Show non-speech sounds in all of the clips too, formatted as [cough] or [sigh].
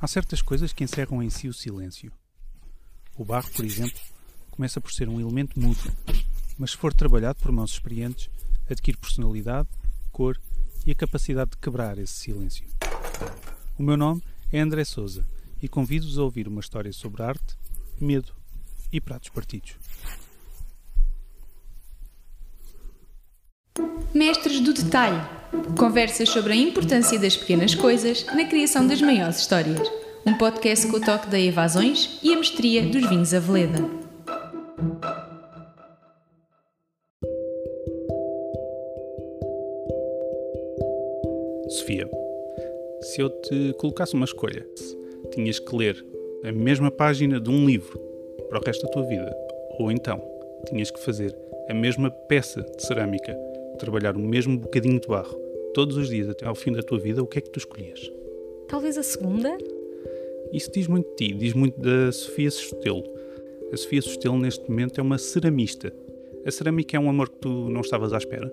Há certas coisas que encerram em si o silêncio. O barro, por exemplo, começa por ser um elemento mudo, mas se for trabalhado por mãos experientes, adquire personalidade, cor e a capacidade de quebrar esse silêncio. O meu nome é André Souza e convido-vos a ouvir uma história sobre arte, medo e pratos partidos. Mestres do Detalhe Conversas sobre a importância das pequenas coisas na criação das maiores histórias. Um podcast com o toque da evasões e a mestria dos vinhos Aveleda. Sofia, se eu te colocasse uma escolha, tinhas que ler a mesma página de um livro para o resto da tua vida, ou então tinhas que fazer a mesma peça de cerâmica, trabalhar o mesmo bocadinho de barro todos os dias até ao fim da tua vida, o que é que tu escolhias? Talvez a segunda? Isso diz muito de ti, diz muito da Sofia Sustelo. A Sofia Sustelo, neste momento, é uma ceramista. A cerâmica é um amor que tu não estavas à espera?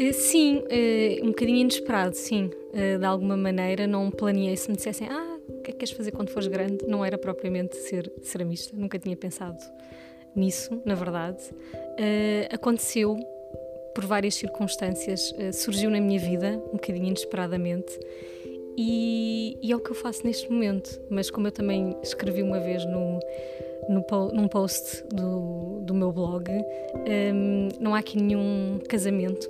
Uh, sim, uh, um bocadinho inesperado, sim. Uh, de alguma maneira, não planeei. Se me dissessem, ah, o que é que queres fazer quando fores grande? Não era propriamente ser ceramista, nunca tinha pensado nisso, na verdade. aconteceu por várias circunstâncias, uh, surgiu na minha vida, um bocadinho inesperadamente, e, e, é o que eu faço neste momento. Mas como eu também escrevi uma vez no, no num post do, do meu blog, um, ehm, não há aqui nenhum casamento,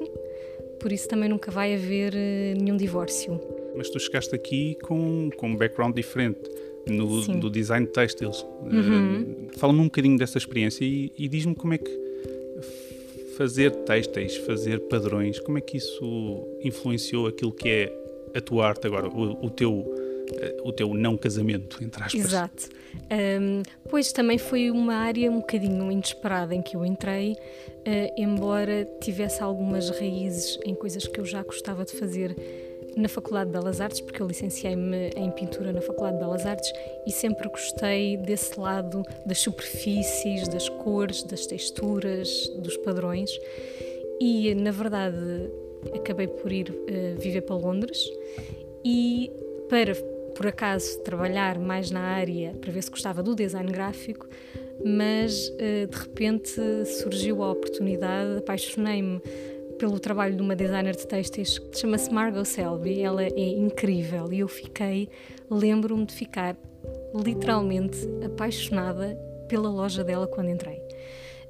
por isso também nunca vai haver uh, nenhum divórcio. Mas tu chegaste aqui com, com um background diferente. No, do design de textiles. Uhum. Uh, Fala-me um bocadinho dessa experiência e, e diz-me como é que fazer textos, fazer padrões, como é que isso influenciou aquilo que é a tua arte agora, o, o teu eh, o teu não casamento, entre aspas. Exato. Um, pois também foi uma área um bocadinho inesperada em que eu entrei, uh, embora tivesse algumas raízes em coisas que eu já gostava de fazer na Faculdade de Belas Artes, porque eu licenciei-me em pintura na Faculdade de Belas Artes e sempre gostei desse lado das superfícies, das cores, das texturas, dos padrões. E, na verdade, acabei por ir uh, viver para Londres e para, por acaso, trabalhar mais na área para ver se gostava do design gráfico, mas uh, de repente surgiu a oportunidade, apaixonei-me pelo trabalho de uma designer de textos que chama-se Margot Selby. Ela é incrível e eu fiquei, lembro-me de ficar literalmente apaixonada pela loja dela quando entrei.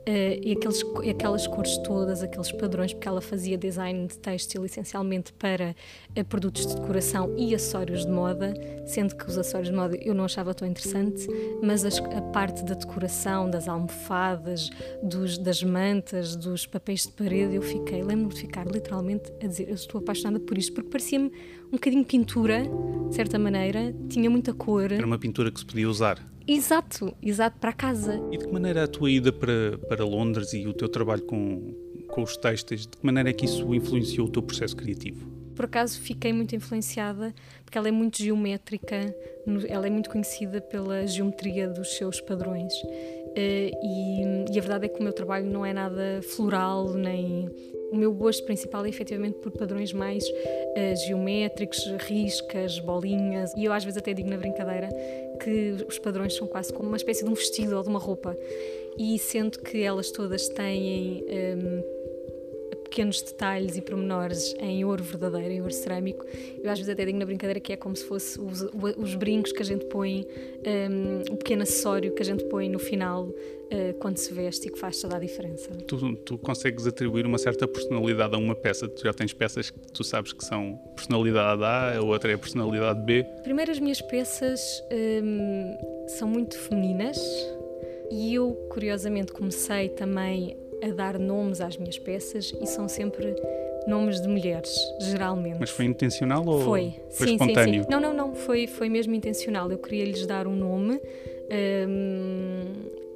Uh, e aqueles, aquelas cores todas, aqueles padrões, porque ela fazia design de têxtil essencialmente para uh, produtos de decoração e acessórios de moda, sendo que os acessórios de moda eu não achava tão interessante, mas as, a parte da decoração, das almofadas, dos, das mantas, dos papéis de parede, eu fiquei, lembro-me de ficar literalmente a dizer: Eu estou apaixonada por isto, porque parecia-me um bocadinho pintura, de certa maneira, tinha muita cor. Era uma pintura que se podia usar. Exato, exato, para casa. E de que maneira a tua ida para, para Londres e o teu trabalho com, com os textos, de que maneira é que isso influenciou o teu processo criativo? Por acaso fiquei muito influenciada porque ela é muito geométrica, ela é muito conhecida pela geometria dos seus padrões. Uh, e, e, a verdade é que o meu trabalho não é nada floral, nem. O meu gosto principal é efetivamente por padrões mais uh, geométricos, riscas, bolinhas. E eu às vezes até digo na brincadeira que os padrões são quase como uma espécie de um vestido ou de uma roupa. E sendo que elas todas têm. Um, pequenos detalhes e pormenores em ouro verdadeiro, em ouro cerâmico. Eu às vezes até digo na brincadeira que é como se fosse os, os brincos que a gente põe, um, o pequeno acessório que a gente põe no final uh, quando se veste e que faz toda a diferença. Tu, tu, consegues atribuir uma certa personalidade a uma peça? Tu já tens peças que tu sabes que são personalidade A, a outra é personalidade B? Primeiro, as minhas peças um, são muito femininas. E eu, curiosamente, comecei também a dar nomes às minhas peças e são sempre nomes de mulheres, geralmente. Mas foi intencional ou foi, foi sim, espontâneo? Sim, sim. Não, não, não, foi, foi mesmo intencional. Eu queria lhes dar um nome um,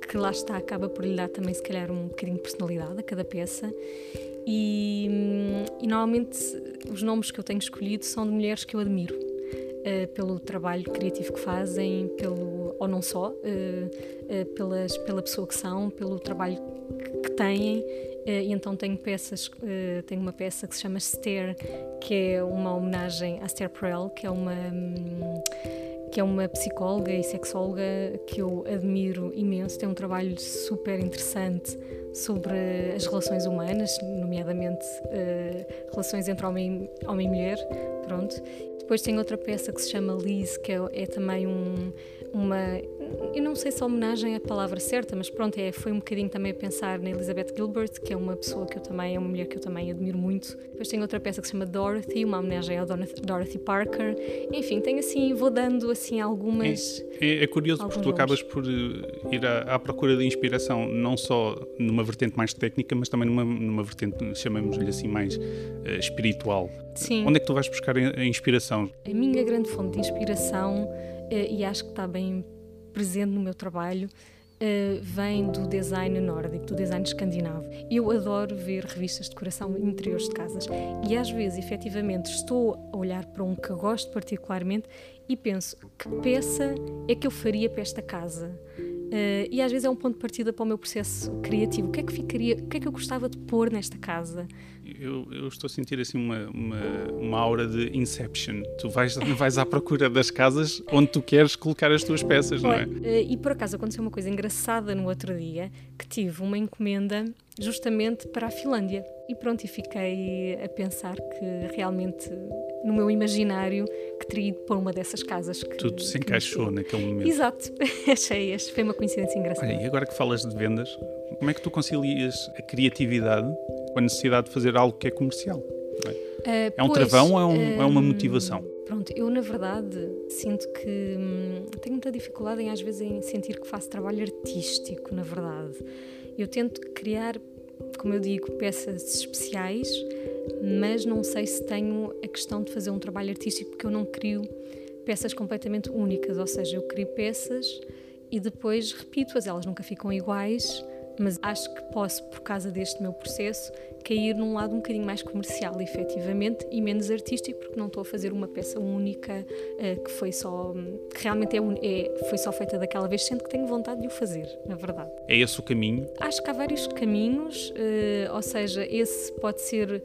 que lá está, acaba por lhe dar também, se calhar, um bocadinho de personalidade a cada peça. E, hum, e normalmente os nomes que eu tenho escolhido são de mulheres que eu admiro. Uh, pelo trabalho criativo que fazem, pelo, ou não só, uh, uh, pelas, pela pessoa que são, pelo trabalho têm. e então tenho peças, tenho uma peça que se chama Stair, que é uma homenagem a Esther Perel, que é uma hum, que é uma psicóloga e sexóloga que eu admiro imenso, tem um trabalho super interessante sobre as relações humanas, nomeadamente uh, relações entre homem, homem e mulher, pronto. Depois tem outra peça que se chama Liz, que é, é também um, uma. Eu não sei se a homenagem é a palavra certa, mas pronto, é, foi um bocadinho também a pensar na Elizabeth Gilbert, que é uma pessoa que eu também, é uma mulher que eu também admiro muito. Depois tem outra peça que se chama Dorothy, uma homenagem a Dorothy Parker. Enfim, tem assim, vou dando assim algumas. É, é, curioso porque tu acabas por eh, ir à, à, procura de inspiração, não só numa vertente mais técnica, mas também numa, numa vertente, chamemos-lhe assim, mais uh, espiritual. Sim. Onde é que tu vais buscar a inspiração? A minha grande fonte de inspiração eh, e acho que está bem presente no meu trabalho, Uh, vem do design nórdico, do design escandinavo. Eu adoro ver revistas de decoração interiores de casas e às vezes, efetivamente, estou a olhar para um que gosto particularmente e penso que peça é que eu faria para esta casa. Uh, e às vezes é um ponto de partida para o meu processo criativo. O que é que ficaria, o que é que eu gostava de pôr nesta casa? Eu, eu estou a sentir assim uma, uma, uma, aura de Inception. Tu vais, [laughs] vais à procura das casas onde tu queres colocar as tuas peças, não é? Uh, e por acaso aconteceu uma coisa engraçada no outro dia, que tive uma encomenda justamente para a Finlândia. E pronto, e fiquei a pensar que realmente no meu imaginário que teria ido para uma dessas casas. Que, Tudo se encaixou naquele momento. Exato, [laughs] achei, foi uma coincidência engraçada. Olha, e agora que falas de vendas, como é que tu concilias a criatividade com a necessidade de fazer algo que é comercial? É, uh, é um pois, travão ou é, um, uh, é, uma hum, motivação? Pronto, eu na verdade sinto que hum, tenho muita dificuldade em às vezes em sentir que faço trabalho artístico, na verdade. Eu tento criar, como eu digo, peças especiais, mas não sei se tenho a questão de fazer um trabalho artístico porque eu não crio peças completamente únicas, ou seja, eu crio peças e depois repito-as, elas nunca ficam iguais, mas acho que posso, por causa deste meu processo, cair num lado um bocadinho mais comercial, efetivamente, e menos artístico, porque não estou a fazer uma peça única uh, que foi só que realmente é, é, foi só feita daquela vez, sendo que tenho vontade de o fazer, na verdade. É esse o caminho? Acho que há vários caminhos, uh, ou seja, esse pode ser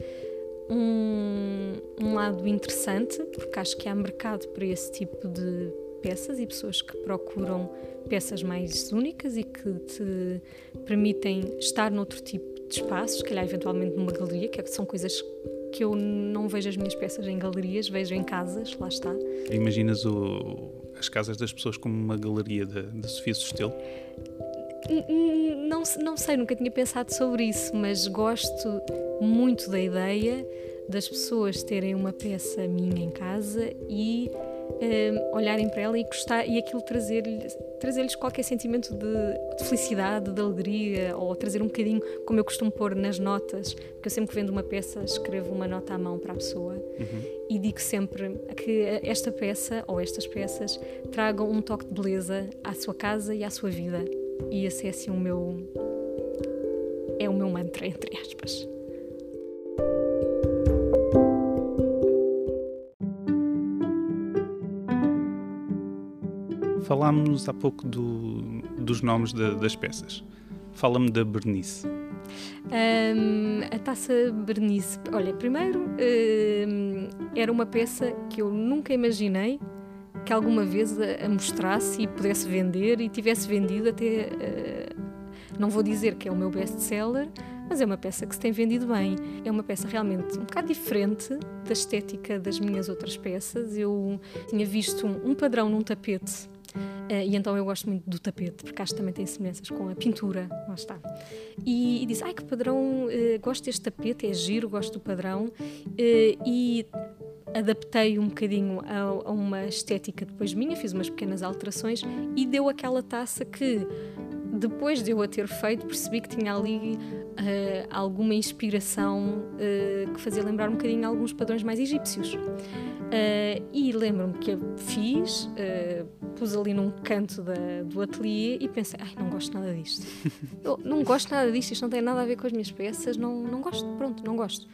um, um lado interessante, porque acho que há mercado para esse tipo de peças e pessoas que procuram peças mais únicas e que te permitem estar noutro tipo de espaços, se calhar eventualmente numa galeria, que é são coisas que eu não vejo as minhas peças em galerias, vejo em casas, lá está. Imaginas o, as casas das pessoas como uma galeria da Sofia Sustelo? Não, não sei, nunca tinha pensado sobre isso, mas gosto muito da ideia das pessoas terem uma peça minha em casa e um, olharem para ela e gostar e aquilo trazer-lhes trazer qualquer sentimento de, de, felicidade, de alegria ou trazer um bocadinho, como eu costumo pôr nas notas, porque eu sempre que vendo uma peça escrevo uma nota à mão para a pessoa uhum. e digo sempre que esta peça ou estas peças tragam um toque de beleza à sua casa e à sua vida e esse é assim o meu é o meu mantra entre aspas. Falámos há pouco do, dos nomes de, das peças. Fala-me da Bernice. Um, a taça Bernice. Olha, primeiro um, era uma peça que eu nunca imaginei que alguma vez a, mostrasse e pudesse vender e tivesse vendido até. Uh, não vou dizer que é o meu best-seller, mas é uma peça que se tem vendido bem. É uma peça realmente um bocado diferente da estética das minhas outras peças. Eu tinha visto um, padrão num tapete Uh, e então eu gosto muito do tapete, porque acho que também tem semelhanças com a pintura, lá está. E, e disse, ai que padrão, uh, gosto deste tapete, é giro, gosto do padrão. E adaptei um bocadinho a, a, uma estética depois minha, fiz umas pequenas alterações e deu aquela taça que depois de eu a ter feito percebi que tinha ali uh, alguma inspiração uh, que fazia lembrar um bocadinho alguns padrões mais egípcios. Uh, e lembro-me que a fiz, pus ali num canto da, do ateliê e pensei, ai, não gosto nada disto. [laughs] Eu não gosto nada disto, isto não tem nada a ver com as minhas peças, não, não gosto, pronto, não gosto.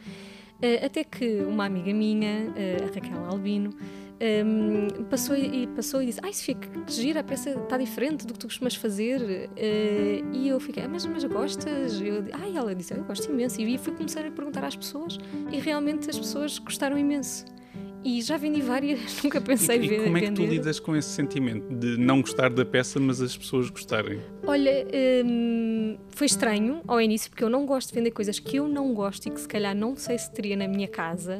Uh, até que uma amiga minha, a Raquel Albino, um, passou, e, passou e disse: Ai, Sofia, que gira, a peça está diferente do que tu costumas fazer. Uh, e eu fiquei: ah, mas, mas gostas? Eu, Ai, ela disse: Eu gosto imenso. E fui começar a perguntar às pessoas e realmente as pessoas gostaram imenso. E já vendi várias, [laughs] nunca pensei e, e como é que tu lidas com esse sentimento de não gostar da peça, mas as pessoas gostarem? Olha, hum, foi estranho ao início, porque eu não gosto de vender coisas que eu não gosto e que se calhar não sei se teria na minha casa,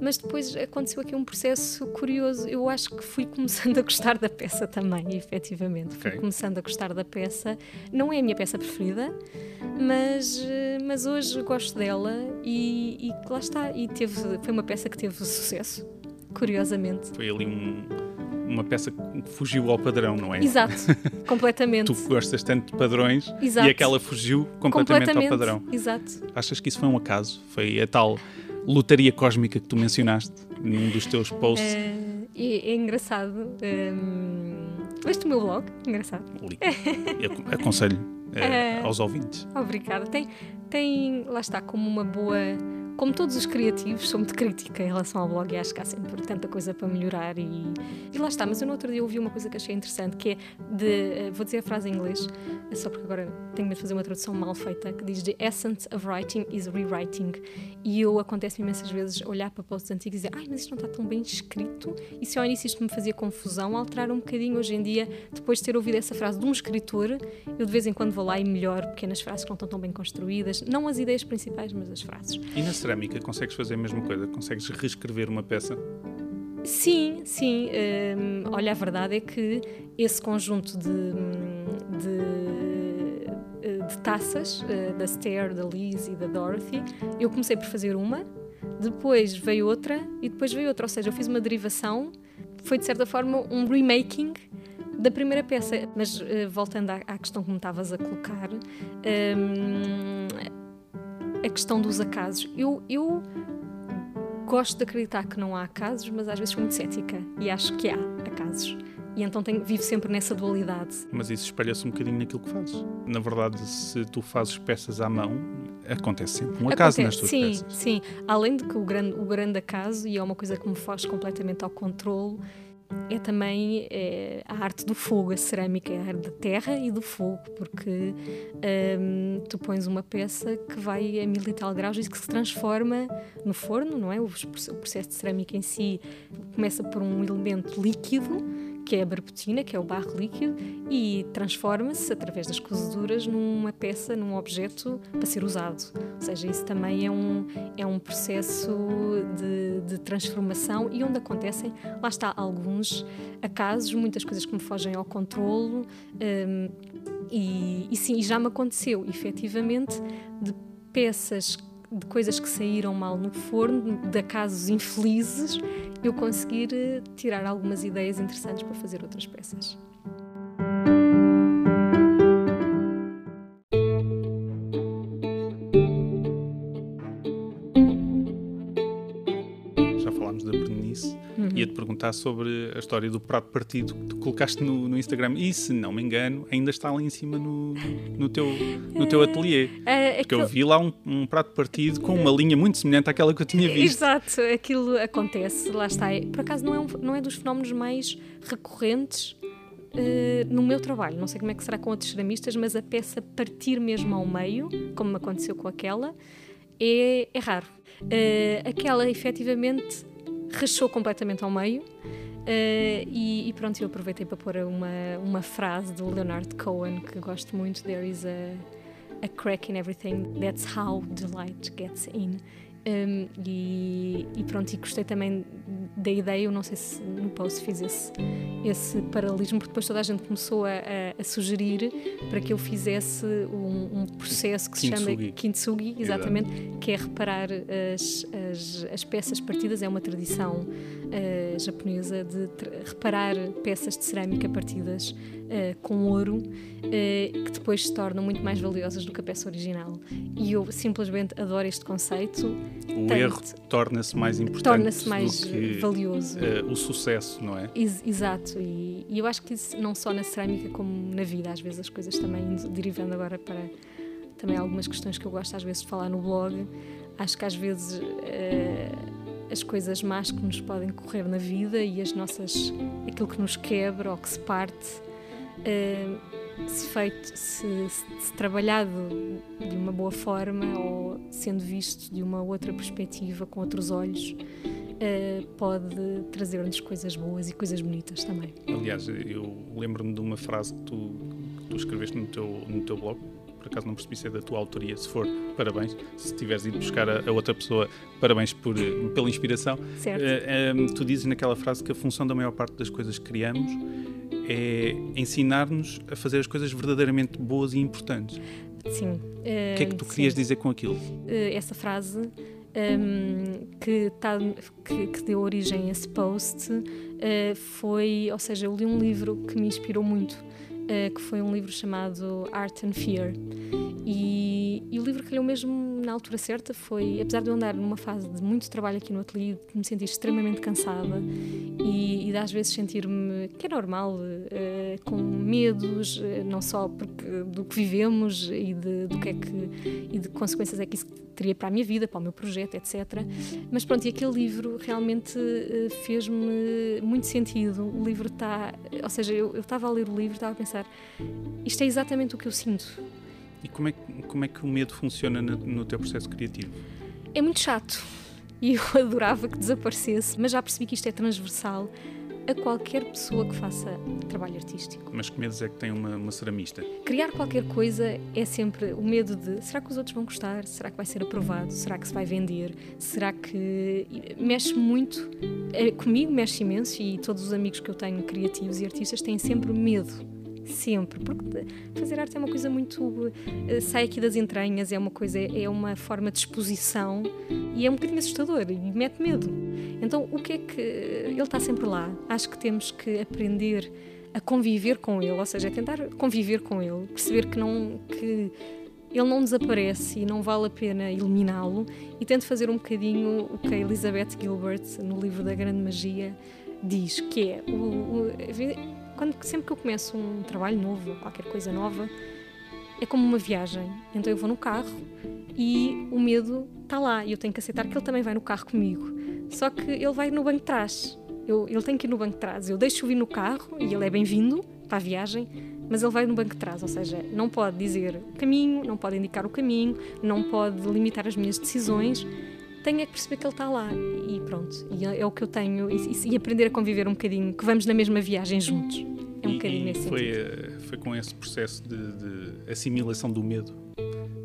mas depois aconteceu aqui um processo curioso. Eu acho que fui começando a gostar da peça também, efetivamente. Fui começando a gostar da peça. Não é a minha peça preferida, mas, mas hoje gosto dela e, e lá está. E teve, foi uma peça que teve sucesso, curiosamente. Foi ali um- uma peça que fugiu ao padrão, não é? Exato, [laughs] completamente. Tu gostas tanto de padrões Exato. e aquela fugiu completamente, ao padrão. Exato. Achas que isso foi um acaso? Foi a tal lotaria cósmica que tu mencionaste num dos teus posts? É, é- é engraçado. hum, Leste o meu blog? Engraçado. Li. Eu aconselho É. [laughs] aos ouvintes. Obrigada. Tem, tem, lá está, como uma boa. Como todos os criativos, sou muito crítica em relação ao blog e acho que há sempre tanta coisa para melhorar. E, e lá está. Mas eu no outro dia ouvi uma coisa que achei interessante, que é de. eh, Vou dizer a frase em inglês, só porque agora tenho medo de fazer uma tradução mal feita, que diz: The essence of writing is rewriting. E eu acontece imensas vezes olhar para posts antigos e dizer: Ai, mas isto não está tão bem escrito. E se ao início isto me fazia confusão, alterar um bocadinho hoje em dia, depois de ter ouvido essa frase de um escritor, eu de vez em quando vou lá e melhoro pequenas frases que não estão tão bem construídas. Não as ideias principais, mas as frases. E na cerâmica consegues fazer a mesma coisa? Consegues reescrever uma peça? Sim, sim. hum, olha, a verdade é que esse conjunto de, de, de taças, eh, da Stair, da Liz e da Dorothy, eu comecei por fazer uma, depois veio outra e depois veio outra. Ou seja, eu fiz uma derivação, foi de certa forma um remaking da primeira peça. Mas eh, voltando à, à questão que me estavas a colocar, hum, a questão dos acasos. Eu, eu gosto de acreditar que não há acasos, mas às vezes sou muito cética e acho que há acasos. E então tenho, vivo sempre nessa dualidade. Mas isso espelha-se um bocadinho naquilo que fazes. Na verdade, se tu fazes peças à mão, acontece sempre um acaso Acontece, nas tuas sim, peças. Sim, além de que o grande, o grande acaso, e é uma coisa que me foge completamente ao controle, é também é, a arte do fogo, a cerâmica, é a arte da terra e do fogo, porque hum, tu pões uma peça que vai a mil e tal graus e que se transforma no forno, não é? O, o processo de cerâmica em si começa por um elemento líquido, que é a barbotina, que é o barro líquido, e transforma-se através das cozeduras numa peça, num objeto para ser usado. Ou seja, isso também é um, é um processo de, de transformação e onde acontecem, lá está, alguns acasos, muitas coisas que me fogem ao controlo. hum, e, e sim, já me aconteceu, efetivamente, de peças de coisas que saíram mal no forno, de acasos infelizes, eu conseguir eh, tirar algumas ideias interessantes para fazer outras peças. Sobre a história do prato partido que tu colocaste no, no Instagram. E, se não me engano, ainda está lá em cima no, no, teu, no teu ateliê. É, Porque eu aquilo- vi lá um, um prato partido com uma linha muito semelhante àquela que eu tinha visto. Exato, aquilo acontece, lá está. É- Por acaso não é, um- não é dos fenómenos mais recorrentes eh, no meu trabalho. Não sei como é que será com outros ceramistas, mas a peça partir mesmo ao meio, como aconteceu com aquela, é, é raro. Eh, aquela efetivamente rachou completamente ao meio. eh, e, e pronto, eu aproveitei para pôr uma, uma frase do Leonard Cohen que gosto muito: There is a, a crack in everything, that's how the light gets in. Um, e, e pronto, e gostei também da ideia, eu não sei se no post fiz esse, esse paralelismo, porque depois toda a gente começou a, a- a sugerir para que eu fizesse um, um processo que se Kintsugi. chama Kintsugi, exatamente, que é reparar as, as, as peças partidas, é uma tradição eh, japonesa de reparar peças de cerâmica partidas eh, com ouro, eh, que depois se tornam muito mais valiosas do que a peça original. E eu simplesmente adoro este conceito. O Tanto. erro torna-se mais importante Torna-se mais que valioso. eh, o sucesso, não é? Ex- Exato, e, e eu acho que isso não só na cerâmica como na vida, às vezes as coisas também, derivando agora para também algumas questões que eu gosto às vezes de falar no blog, acho que às vezes as coisas más que nos podem correr na vida e as nossas aquilo que nos quebra ou que se parte uh, se feito se, se, trabalhado de uma boa forma ou sendo visto de uma outra perspectiva com outros olhos uh, pode trazer-nos coisas boas e coisas bonitas também aliás eu lembro-me de uma frase que tu, que tu escreveste no teu no teu blog por acaso não percebi se é da tua autoria, se for, parabéns. Se tiveres ido buscar a, a outra pessoa, parabéns por, eh, pela inspiração. Certo. Uh, tu dizes naquela frase que a função da maior parte das coisas que criamos é ensinar-nos a fazer as coisas verdadeiramente boas e importantes. Sim. Uh, o que é que tu querias dizer com aquilo? Uh, essa frase um, ehm, que, tá, que, que, deu origem a esse post uh, foi, ou seja, eu li um livro que me inspirou muito que foi um livro chamado Art and Fear. E, e o livro calhou mesmo na altura certa. Foi, apesar de eu andar numa fase de muito trabalho aqui no ateliê, de me sentir extremamente cansada e, e de às vezes sentir-me, que é normal, uh, com medos, uh, não só porque, do que vivemos e de, do que é que e de consequências é que isso teria para a minha vida, para o meu projeto, etc. Mas pronto, e aquele livro realmente fez-me muito sentido. O livro está, ou seja, eu, eu estava a ler o livro, estava a pensar, isto é exatamente o que eu sinto. E como é, como é que o medo funciona no, no teu processo criativo? É muito chato e eu [laughs] adorava que desaparecesse, mas já percebi que isto é transversal a qualquer pessoa que faça trabalho artístico. Mas que medos é que tem uma, uma ceramista? Criar qualquer coisa é sempre o medo de será que os outros vão gostar? Será que vai ser aprovado? Será que se vai vender? Será que. Mexe muito. É, comigo mexe imenso e todos os amigos que eu tenho, criativos e artistas, têm sempre medo sempre, porque fazer arte é uma coisa muito uh, sai aqui das entranhas, é uma coisa, é uma forma de exposição e é um bocadinho assustador e mete medo. Então, o que é que ele está sempre lá? Acho que temos que aprender a conviver com ele, ou seja, a tentar conviver com ele, perceber que não que ele não desaparece e não vale a pena eliminá-lo e tento fazer um bocadinho o que a Elizabeth Gilbert no livro da Grande Magia diz, que é o, o quando, sempre que eu começo um trabalho novo, qualquer coisa nova, é como uma viagem. Então eu vou no carro e o medo está lá e eu tenho que aceitar que ele também vai no carro comigo. Só que ele vai no banco de trás. Eu, ele tem que ir no banco de trás. Eu deixo-o vir no carro e ele é bem-vindo para a viagem, mas ele vai no banco de trás, ou seja, não pode dizer o caminho, não pode indicar o caminho, não pode limitar as minhas decisões. Tenho é que perceber que ele está lá e pronto. E é, é o que eu tenho e, e, aprender a conviver um bocadinho, que vamos na mesma viagem juntos. É um e, bocadinho nesse foi, sentido. Eh, foi com esse processo de, de assimilação do medo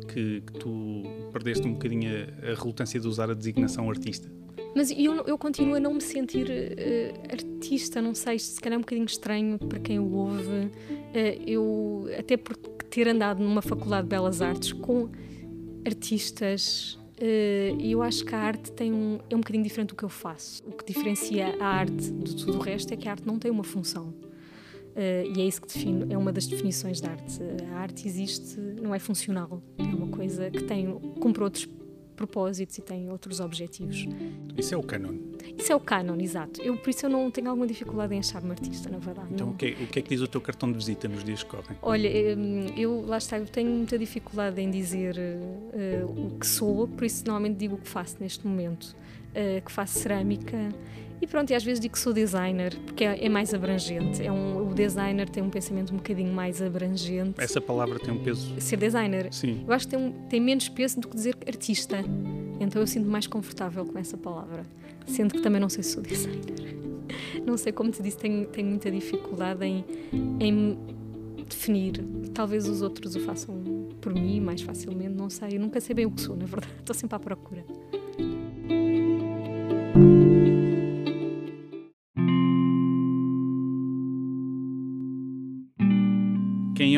que, que, tu perdeste um bocadinho a, a, relutância de usar a designação artista? Mas eu, eu continuo a não me sentir uh, artista, não sei, se calhar é um bocadinho estranho para quem o ouve. Uh, eu, até por ter andado numa faculdade de belas artes com artistas e eu acho que a arte tem um, é um bocadinho diferente do que eu faço. O que diferencia a arte de tudo o resto é que a arte não tem uma função. Uh, e é isso que define, é uma das definições da arte. A arte existe, não é funcional, é uma coisa que tem, cumpre outros propósitos e tem outros objetivos. Isso é o canon. Isso é o canon, exato. Eu, por isso eu não tenho alguma dificuldade em achar-me artista, na verdade. Então, o que, é, o que, é, que diz o teu cartão de visita nos dias que correm? Olha, hum, eu, lá está, eu tenho muita dificuldade em dizer uh, o que sou, por isso normalmente digo o que faço neste momento. Uh, que faço cerâmica e pronto, e às vezes digo que sou designer, porque é, é mais abrangente. É um, o designer tem um pensamento um bocadinho mais abrangente. Essa palavra tem um peso. Ser designer. Sim. Eu acho que tem, um, tem menos peso do que dizer artista. Então eu sinto mais confortável com essa palavra. Sendo que também não sei se sou designer. Não sei, como te disse, tenho, tenho muita dificuldade em, em definir. Talvez os outros o façam por mim mais facilmente, não sei. Eu nunca sei bem o que sou, na verdade. [laughs] Estou sempre à procura.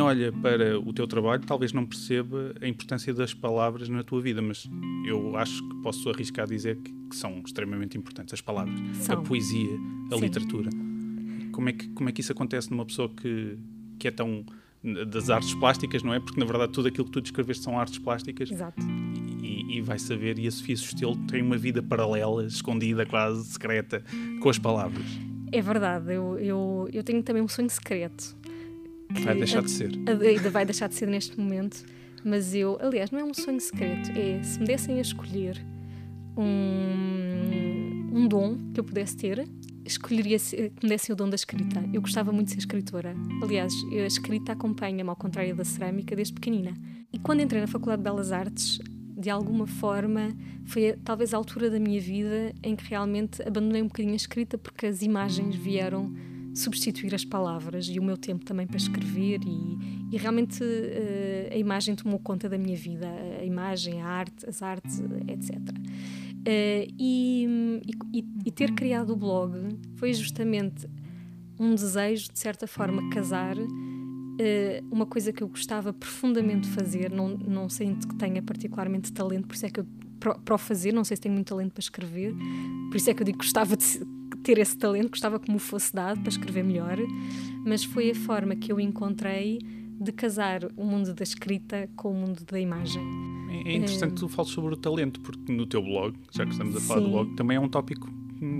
Olha para o teu trabalho talvez não perceba a importância das palavras na tua vida, mas eu acho que posso arriscar a dizer que, que são extremamente importantes as palavras, são. a poesia, a Sim. literatura. Como é, que, como é que isso acontece numa pessoa que, que é tão das artes plásticas, não é? Porque na verdade tudo aquilo que tu descreveste são artes plásticas. Exato. E, e vai saber, e a Sofia Sustelo tem uma vida paralela, escondida, quase secreta, com as palavras. É verdade, eu, eu, eu tenho também um sonho secreto Vai deixar de ser. Ainda vai deixar de ser neste momento. Mas eu, aliás, não é um sonho secreto, é se me dessem a escolher um, um dom que eu pudesse ter, escolheria que me dessem o dom da escrita. Eu gostava muito de ser escritora. Aliás, a escrita acompanha-me, ao contrário da cerâmica, desde pequenina. E quando entrei na Faculdade de Belas Artes, de alguma forma, foi talvez a altura da minha vida em que realmente abandonei um bocadinho a escrita porque as imagens vieram substituir as palavras e o meu tempo também para escrever e, e realmente uh, a imagem tomou conta da minha vida, a imagem, a arte, as artes, etc. Uh, eh, e, e, e, ter criado o blog foi justamente um desejo, de certa forma, casar uh, uma coisa que eu gostava profundamente de fazer, não, não sinto que tenha particularmente talento, por isso é que eu para o fazer, não sei se tenho muito talento para escrever, por isso é que eu digo que gostava de ter esse talento, gostava que me fosse dado para escrever melhor, mas foi a forma que eu encontrei de casar o mundo da escrita com o mundo da imagem. É, é interessante que tu fales sobre o talento, porque no teu blog, já que estamos a falar Sim. do blog, também é um tópico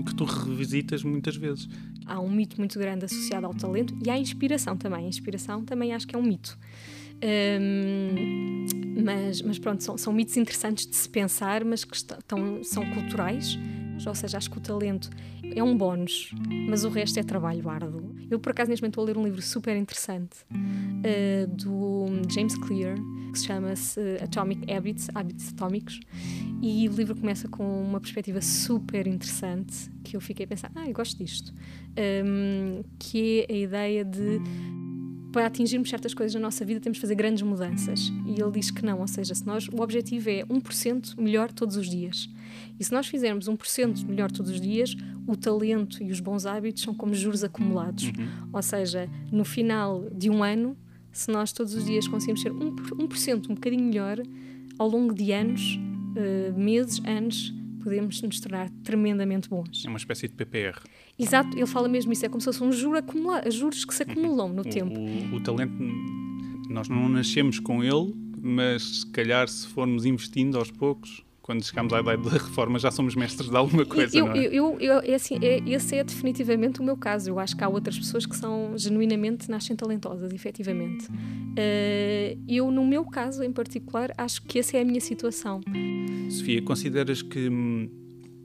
que tu revisitas muitas vezes. Há um mito muito grande associado ao talento e à inspiração também. A inspiração também acho que é um mito. Um, mas, mas pronto, são, são mitos interessantes de se pensar, mas que estão, são culturais ou seja, acho que o talento é um bónus, mas o resto é trabalho árduo. Eu, por acaso, neste momento estou a ler um livro super interessante uh, do James Clear, que se chama -se Atomic Habits, Hábitos Atómicos, e o livro começa com uma perspectiva super interessante, que eu fiquei a pensar, ah, eu gosto disto, um, que é a ideia de para atingirmos certas coisas na nossa vida temos de fazer grandes mudanças. E ele diz que não, ou seja, se nós, o objetivo é 1% melhor todos os dias. E se nós fizermos 1% melhor todos os dias, o talento e os bons hábitos são como juros acumulados. Uhum. Ou seja, no final de um ano, se nós todos os dias conseguimos ser 1%, um bocadinho melhor, ao longo de anos, uh, meses, anos, podemos nos tornar tremendamente bons. É uma espécie de PPR. Exato, ele fala mesmo isso, é como se fosse um juro acumulado, juros que se acumulam no o, tempo. O, o, talento, nós não nascemos com ele, mas se calhar se formos investindo aos poucos, quando chegamos à idade da reforma, já somos mestres de alguma coisa, eu, não é? Eu, eu, é assim, é, esse é definitivamente o meu caso. Eu acho que há outras pessoas que são genuinamente, nascem talentosas, efetivamente. Uh, eu, no meu caso em particular, acho que essa é a minha situação. Sofia, consideras que hum,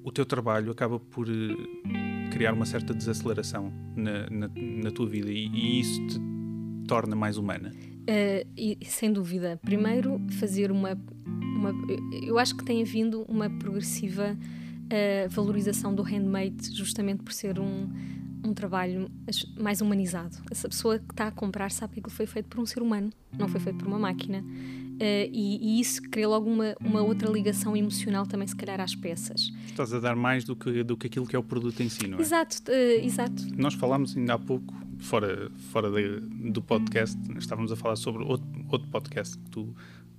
o teu trabalho acaba por uh, criar uma certa desaceleração na, na, na tua vida e, e, isso te torna mais humana? Uh, e, sem dúvida. Primeiro, fazer uma uma, eu acho que tem havido uma progressiva uh, valorização do handmade, justamente por ser um, um trabalho mais humanizado. Essa pessoa que está a comprar sabe que aquilo foi feito por um ser humano, não foi feito por uma máquina. Uh, e, e, isso cria logo uma, uma outra ligação emocional também, se calhar, às peças. Estás a dar mais do que, do que aquilo que é o produto em si, não é? Exato, uh, exato. Nós falámos ainda há pouco, fora, fora de, do podcast, estávamos a falar sobre outro, outro podcast que tu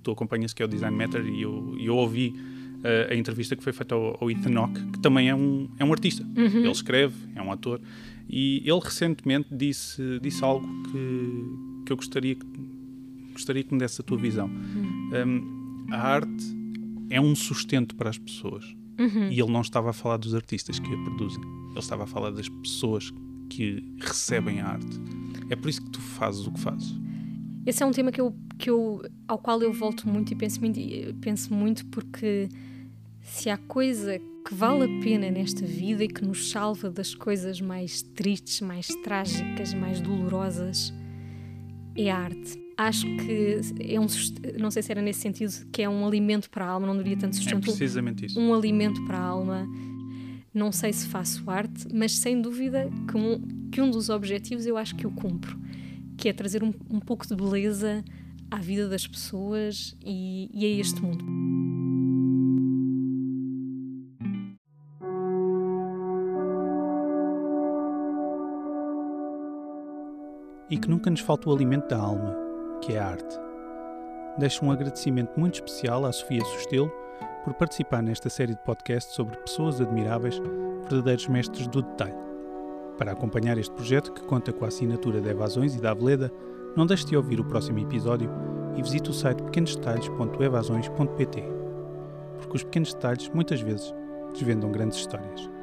tu acompanhas, que é o Design Matter, e eu, eu ouvi uh, a entrevista que foi feita ao, ao Ethan Hawke, que também é um, é um artista. Uhum. Ele escreve, é um ator, e ele recentemente disse, disse algo que, que eu gostaria que, gostaria que me desse a tua visão. Uhum. Um, a arte é um sustento para as pessoas. Uhum. E ele não estava a falar dos artistas que a produzem, ele estava a falar das pessoas que recebem a arte. É por isso que tu fazes o que fazes. Esse é um tema que eu, que eu, ao qual eu volto muito e penso muito, penso muito porque se há coisa que vale a pena nesta vida e que nos salva das coisas mais tristes, mais trágicas, mais dolorosas, é a arte. Acho que é um, não sei se era nesse sentido, que é um alimento para a alma, não diria tanto é sustento. É precisamente isso. Um alimento para a alma. Não sei se faço arte, mas sem dúvida que um, que um dos objetivos eu acho que o cumpro que é trazer um, um pouco de beleza à vida das pessoas e, e a este mundo. E que nunca nos falte o alimento da alma, que é a arte. Deixo um agradecimento muito especial à Sofia Sustelo por participar nesta série de podcasts sobre pessoas admiráveis, verdadeiros mestres do detalhe. Para acompanhar este projeto, que conta com a assinatura de Evasões e da Aveleda, não deixe de ouvir o próximo episódio e visite o site pequenosdetalhes.evasões.pt, porque os pequenos detalhes muitas vezes desvendam grandes histórias.